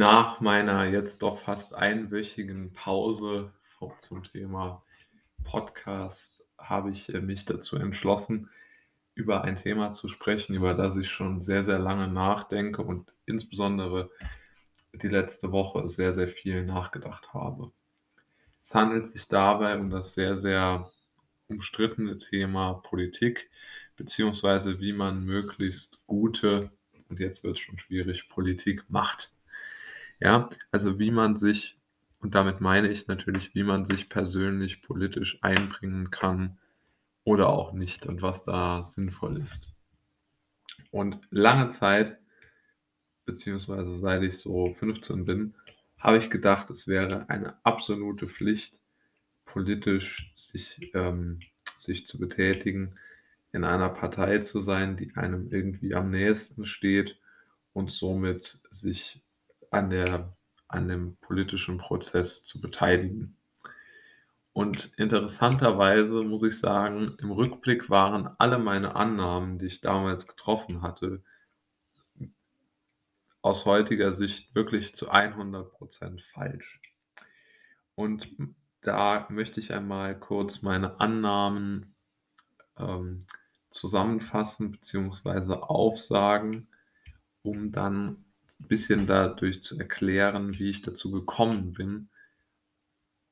Nach meiner jetzt doch fast einwöchigen Pause zum Thema Podcast habe ich äh, mich dazu entschlossen, über ein Thema zu sprechen, über das ich schon sehr, sehr lange nachdenke und insbesondere die letzte Woche sehr, sehr viel nachgedacht habe. Es handelt sich dabei um das sehr, sehr umstrittene Thema Politik, beziehungsweise wie man möglichst gute, und jetzt wird es schon schwierig, Politik macht. Ja, also wie man sich, und damit meine ich natürlich, wie man sich persönlich politisch einbringen kann oder auch nicht und was da sinnvoll ist. Und lange Zeit, beziehungsweise seit ich so 15 bin, habe ich gedacht, es wäre eine absolute Pflicht, politisch sich, ähm, sich zu betätigen, in einer Partei zu sein, die einem irgendwie am nächsten steht und somit sich an, der, an dem politischen Prozess zu beteiligen. Und interessanterweise muss ich sagen, im Rückblick waren alle meine Annahmen, die ich damals getroffen hatte, aus heutiger Sicht wirklich zu 100% falsch. Und da möchte ich einmal kurz meine Annahmen ähm, zusammenfassen bzw. aufsagen, um dann ein bisschen dadurch zu erklären, wie ich dazu gekommen bin,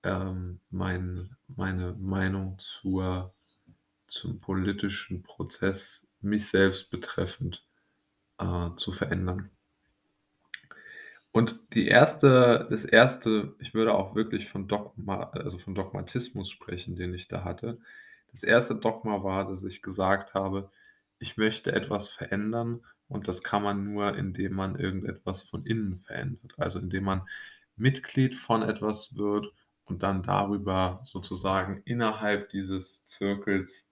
ähm, mein, meine Meinung zur, zum politischen Prozess mich selbst betreffend äh, zu verändern. Und die erste, das erste, ich würde auch wirklich von Dogma, also von Dogmatismus sprechen, den ich da hatte. Das erste Dogma war, dass ich gesagt habe, ich möchte etwas verändern und das kann man nur, indem man irgendetwas von innen verändert. Also indem man Mitglied von etwas wird und dann darüber sozusagen innerhalb dieses Zirkels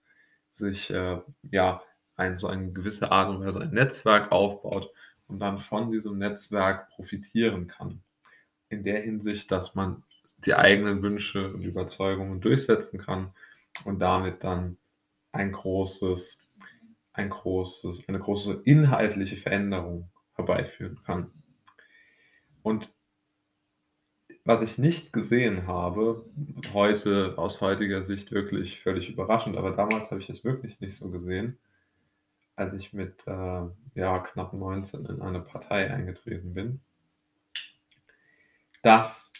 sich äh, ja ein, so eine gewisse Art und Weise ein Netzwerk aufbaut und dann von diesem Netzwerk profitieren kann. In der Hinsicht, dass man die eigenen Wünsche und Überzeugungen durchsetzen kann und damit dann ein großes ein großes, eine große inhaltliche Veränderung herbeiführen kann. Und was ich nicht gesehen habe, heute aus heutiger Sicht wirklich völlig überraschend, aber damals habe ich es wirklich nicht so gesehen, als ich mit äh, ja, knapp 19 in eine Partei eingetreten bin, dass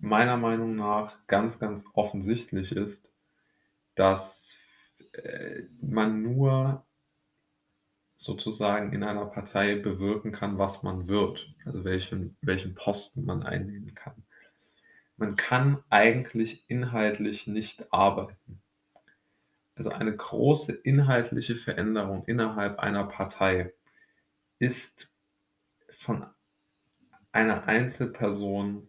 meiner Meinung nach ganz, ganz offensichtlich ist, dass man nur sozusagen in einer Partei bewirken kann, was man wird, also welchen, welchen Posten man einnehmen kann. Man kann eigentlich inhaltlich nicht arbeiten. Also eine große inhaltliche Veränderung innerhalb einer Partei ist von einer Einzelperson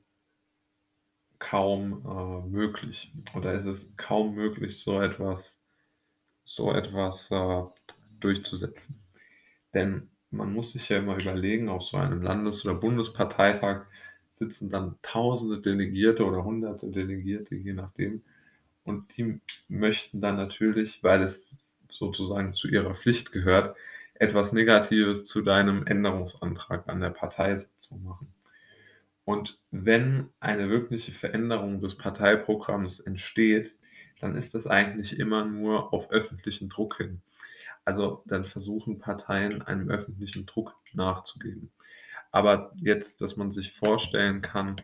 kaum äh, möglich. Oder ist es kaum möglich, so etwas so etwas äh, durchzusetzen. Denn man muss sich ja immer überlegen, auf so einem Landes- oder Bundesparteitag sitzen dann tausende Delegierte oder hunderte Delegierte, je nachdem. Und die möchten dann natürlich, weil es sozusagen zu ihrer Pflicht gehört, etwas Negatives zu deinem Änderungsantrag an der Parteisitzung machen. Und wenn eine wirkliche Veränderung des Parteiprogramms entsteht, dann ist das eigentlich immer nur auf öffentlichen Druck hin. Also dann versuchen Parteien einem öffentlichen Druck nachzugeben. Aber jetzt, dass man sich vorstellen kann,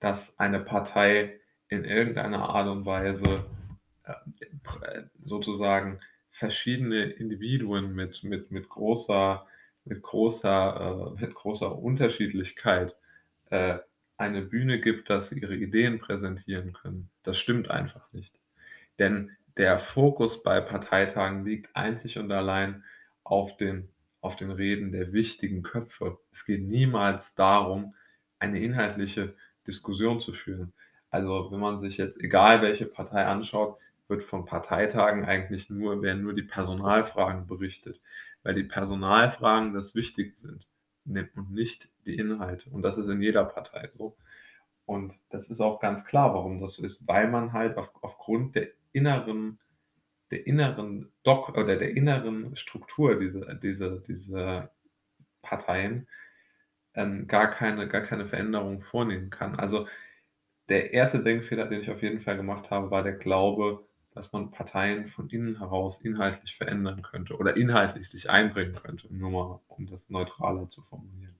dass eine Partei in irgendeiner Art und Weise äh, sozusagen verschiedene Individuen mit, mit, mit großer, mit großer, äh, mit großer Unterschiedlichkeit äh, eine Bühne gibt, dass sie ihre Ideen präsentieren können. Das stimmt einfach nicht. Denn der Fokus bei Parteitagen liegt einzig und allein auf den, auf den Reden der wichtigen Köpfe. Es geht niemals darum, eine inhaltliche Diskussion zu führen. Also wenn man sich jetzt egal welche Partei anschaut, wird von Parteitagen eigentlich nur, werden nur die Personalfragen berichtet, weil die Personalfragen das Wichtigste sind und nicht die Inhalte. Und das ist in jeder Partei so. Und das ist auch ganz klar, warum das so ist, weil man halt auf, aufgrund der inneren, der inneren Doc oder der inneren Struktur dieser, dieser, dieser Parteien ähm, gar keine gar keine Veränderung vornehmen kann. Also, der erste Denkfehler, den ich auf jeden Fall gemacht habe, war der Glaube, dass man Parteien von innen heraus inhaltlich verändern könnte oder inhaltlich sich einbringen könnte, nur mal um das neutraler zu formulieren.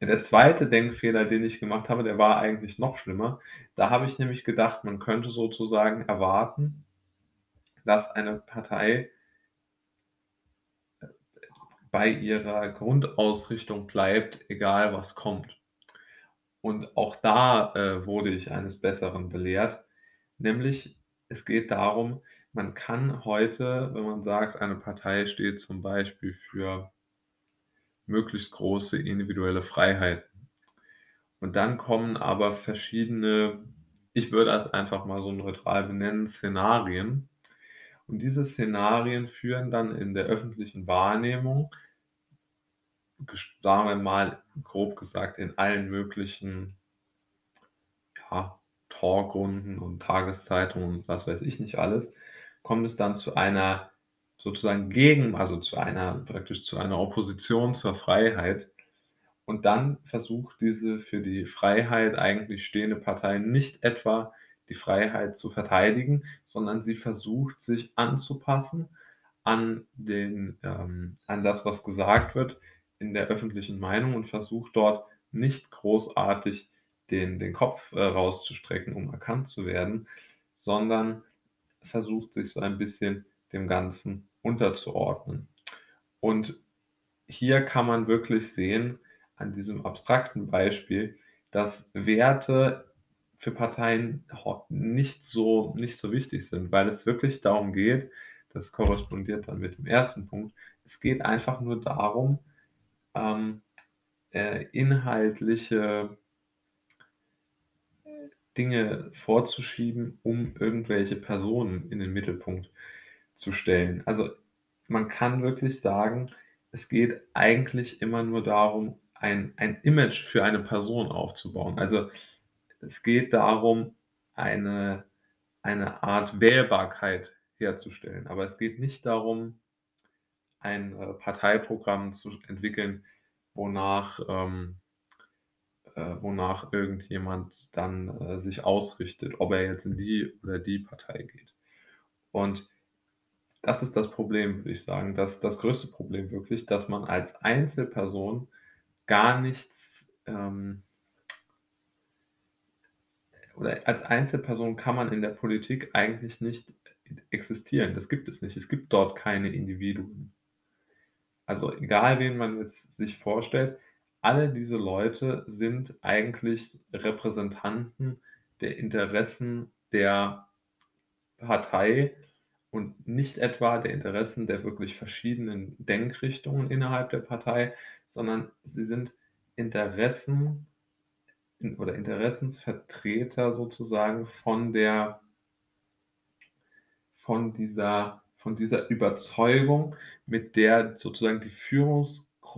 Der zweite Denkfehler, den ich gemacht habe, der war eigentlich noch schlimmer. Da habe ich nämlich gedacht, man könnte sozusagen erwarten, dass eine Partei äh, bei ihrer Grundausrichtung bleibt, egal was kommt. Und auch da äh, wurde ich eines Besseren belehrt, nämlich es geht darum, man kann heute, wenn man sagt, eine Partei steht zum Beispiel für möglichst große individuelle Freiheiten. Und dann kommen aber verschiedene, ich würde das einfach mal so neutral benennen, Szenarien. Und diese Szenarien führen dann in der öffentlichen Wahrnehmung, sagen wir mal grob gesagt, in allen möglichen ja, Talkrunden und Tageszeitungen und was weiß ich nicht alles, kommt es dann zu einer sozusagen gegen, also zu einer, praktisch zu einer Opposition zur Freiheit. Und dann versucht diese für die Freiheit eigentlich stehende Partei nicht etwa die Freiheit zu verteidigen, sondern sie versucht sich anzupassen an, den, ähm, an das, was gesagt wird in der öffentlichen Meinung und versucht dort nicht großartig den, den Kopf äh, rauszustrecken, um erkannt zu werden, sondern versucht sich so ein bisschen dem Ganzen unterzuordnen. Und hier kann man wirklich sehen, an diesem abstrakten Beispiel, dass Werte für Parteien nicht so, nicht so wichtig sind, weil es wirklich darum geht, das korrespondiert dann mit dem ersten Punkt, es geht einfach nur darum, ähm, äh, inhaltliche Dinge vorzuschieben, um irgendwelche Personen in den Mittelpunkt zu stellen. Also man kann wirklich sagen, es geht eigentlich immer nur darum, ein, ein Image für eine Person aufzubauen. Also es geht darum, eine, eine Art Wählbarkeit herzustellen. Aber es geht nicht darum, ein äh, Parteiprogramm zu entwickeln, wonach, ähm, äh, wonach irgendjemand dann äh, sich ausrichtet, ob er jetzt in die oder die Partei geht. Und das ist das Problem, würde ich sagen. Das das größte Problem wirklich, dass man als Einzelperson gar nichts, ähm oder als Einzelperson kann man in der Politik eigentlich nicht existieren. Das gibt es nicht. Es gibt dort keine Individuen. Also egal, wen man jetzt sich vorstellt, alle diese Leute sind eigentlich Repräsentanten der Interessen der Partei und nicht etwa der Interessen der wirklich verschiedenen Denkrichtungen innerhalb der Partei, sondern sie sind Interessen oder Interessensvertreter sozusagen von der von dieser von dieser Überzeugung, mit der sozusagen die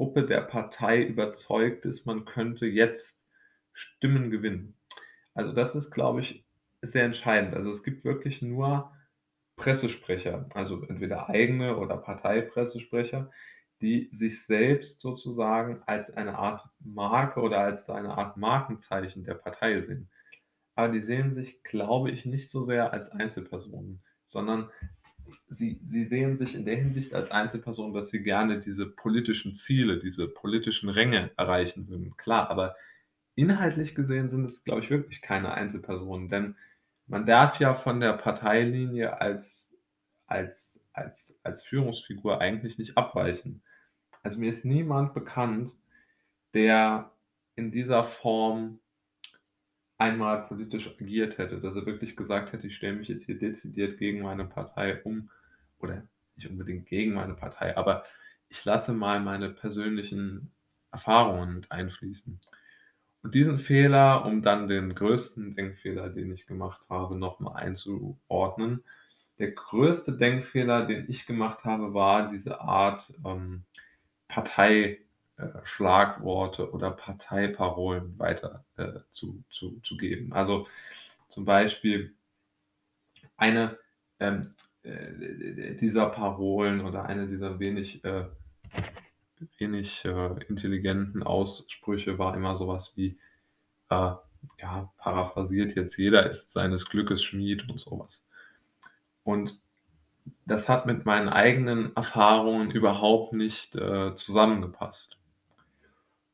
Führungsgruppe der Partei überzeugt ist, man könnte jetzt Stimmen gewinnen. Also das ist, glaube ich, sehr entscheidend. Also es gibt wirklich nur Pressesprecher, also entweder eigene oder Parteipressesprecher, die sich selbst sozusagen als eine Art Marke oder als eine Art Markenzeichen der Partei sehen. Aber die sehen sich, glaube ich, nicht so sehr als Einzelpersonen, sondern sie, sie sehen sich in der Hinsicht als Einzelpersonen, dass sie gerne diese politischen Ziele, diese politischen Ränge erreichen würden. Klar, aber inhaltlich gesehen sind es, glaube ich, wirklich keine Einzelpersonen, denn man darf ja von der Parteilinie als, als, als, als Führungsfigur eigentlich nicht abweichen. Also mir ist niemand bekannt, der in dieser Form einmal politisch agiert hätte, dass er wirklich gesagt hätte, ich stelle mich jetzt hier dezidiert gegen meine Partei um oder nicht unbedingt gegen meine Partei, aber ich lasse mal meine persönlichen Erfahrungen mit einfließen. Und diesen Fehler, um dann den größten Denkfehler, den ich gemacht habe, nochmal einzuordnen. Der größte Denkfehler, den ich gemacht habe, war diese Art ähm, Parteischlagworte äh, oder Parteiparolen weiter äh, zu, zu, zu geben. Also zum Beispiel eine ähm, äh, dieser Parolen oder eine dieser wenig äh, wenig äh, intelligenten Aussprüche war immer sowas wie, äh, ja, paraphrasiert jetzt, jeder ist seines Glückes Schmied und sowas. Und das hat mit meinen eigenen Erfahrungen überhaupt nicht zusammengepasst.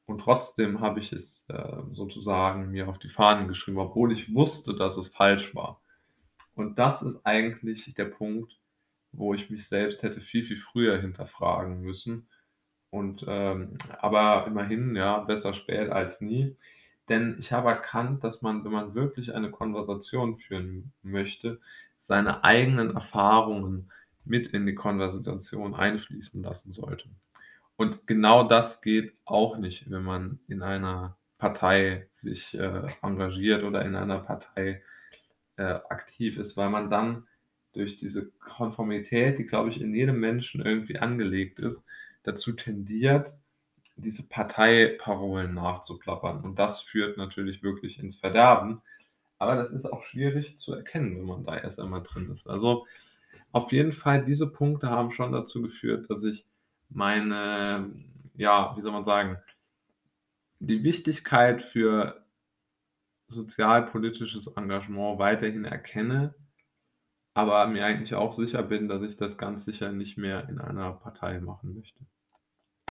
Und trotzdem habe ich es äh, sozusagen mir auf die Fahnen geschrieben, obwohl ich wusste, dass es falsch war. Und das ist eigentlich der Punkt, wo ich mich selbst hätte viel, viel früher hinterfragen müssen. Und ähm, aber immerhin, ja, besser spät als nie. Denn ich habe erkannt, dass man, wenn man wirklich eine Konversation führen möchte, seine eigenen Erfahrungen mit in die Konversation einfließen lassen sollte. Und genau das geht auch nicht, wenn man in einer Partei sich äh, engagiert oder in einer Partei äh, aktiv ist, weil man dann durch diese Konformität, die, glaube ich, in jedem Menschen irgendwie angelegt ist, dazu tendiert, diese Parteiparolen nachzuplappern. Und das führt natürlich wirklich ins Verderben. Aber das ist auch schwierig zu erkennen, wenn man da erst einmal drin ist. Also auf jeden Fall, diese Punkte haben schon dazu geführt, dass ich meine, ja, wie soll man sagen, die Wichtigkeit für sozialpolitisches Engagement weiterhin erkenne, aber mir eigentlich auch sicher bin, dass ich das ganz sicher nicht mehr in einer Partei machen möchte.